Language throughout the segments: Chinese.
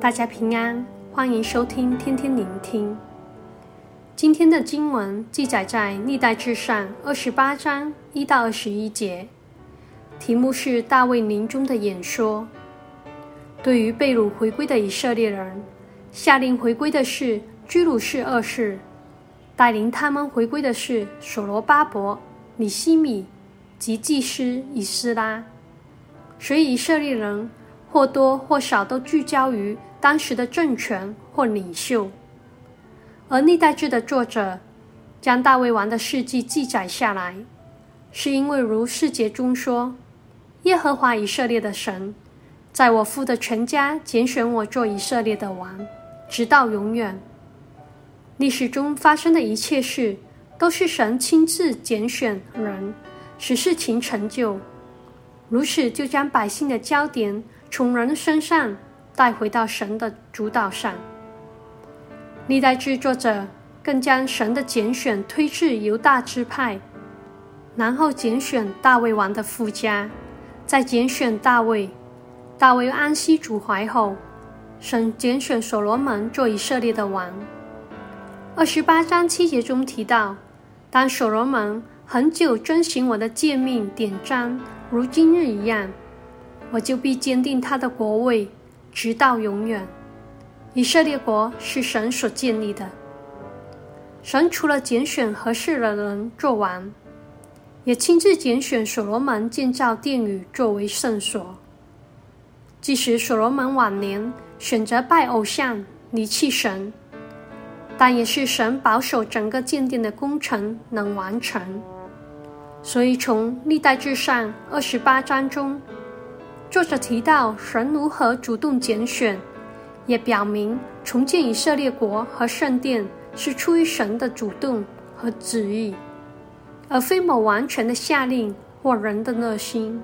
大家平安，欢迎收听天天聆听。今天的经文记载在历代志上二十八章一到二十一节，题目是大卫临终的演说。对于被掳回归的以色列人，下令回归的是居鲁士二世，带领他们回归的是所罗巴伯、尼希米及祭司以斯拉。所以以色列人或多或少都聚焦于当时的政权或领袖，而历代志的作者将大卫王的事迹记载下来，是因为如四节中说：“耶和华以色列的神，在我父的全家拣选我做以色列的王，直到永远。”历史中发生的一切事，都是神亲自拣选人，使事情成就。如此，就将百姓的焦点从人身上带回到神的主导上。历代制作者更将神的拣选推至犹大支派，然后拣选大卫王的父家，再拣选大卫。大卫安息主怀后，神拣选所罗门做以色列的王。二十八章七节中提到，当所罗门恒久遵行我的诫命典章。如今日一样，我就必坚定他的国位，直到永远。以色列国是神所建立的。神除了拣选合适的人做王，也亲自拣选所罗门建造殿宇作为圣所。即使所罗门晚年选择拜偶像，离弃神，但也是神保守整个建殿的工程能完成。所以，从历代志上二十八章中，作者提到神如何主动拣选，也表明重建以色列国和圣殿是出于神的主动和旨意，而非某王权的下令或人的热心。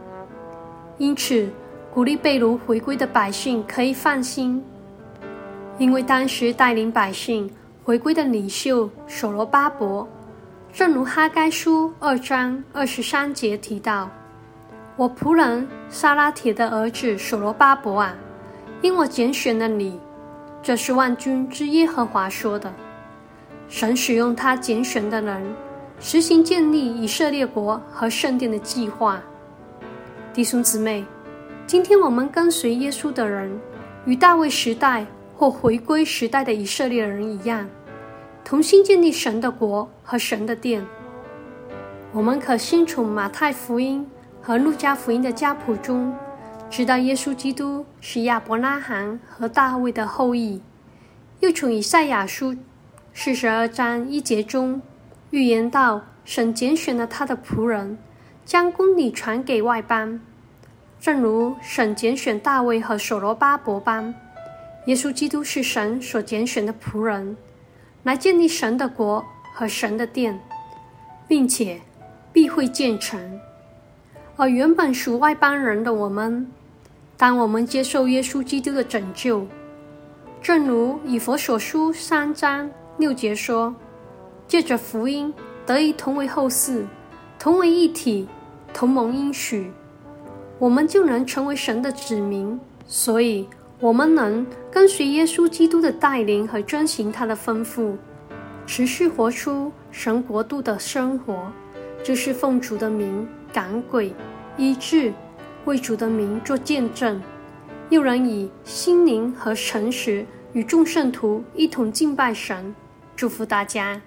因此，鼓励被掳回归的百姓可以放心，因为当时带领百姓回归的领袖所罗巴伯。正如哈该书二章二十三节提到：“我仆人沙拉铁的儿子所罗巴伯啊，因我拣选了你，这是万军之耶和华说的。神使用他拣选的人，实行建立以色列国和圣殿的计划。弟兄姊妹，今天我们跟随耶稣的人，与大卫时代或回归时代的以色列人一样。”同心建立神的国和神的殿。我们可先从马太福音和路加福音的家谱中，知道耶稣基督是亚伯拉罕和大卫的后裔；又从以赛亚书四十二章一节中预言到，神拣选了他的仆人，将公理传给外邦，正如神拣选大卫和所罗巴伯般。耶稣基督是神所拣选的仆人。来建立神的国和神的殿，并且必会建成。而原本属外邦人的我们，当我们接受耶稣基督的拯救，正如以弗所书三章六节说：“借着福音得以同为后嗣，同为一体，同蒙应许，我们就能成为神的子民。”所以。我们能跟随耶稣基督的带领和遵行他的吩咐，持续活出神国度的生活，就是奉主的名赶鬼、医治，为主的名做见证，又能以心灵和诚实与众圣徒一同敬拜神。祝福大家。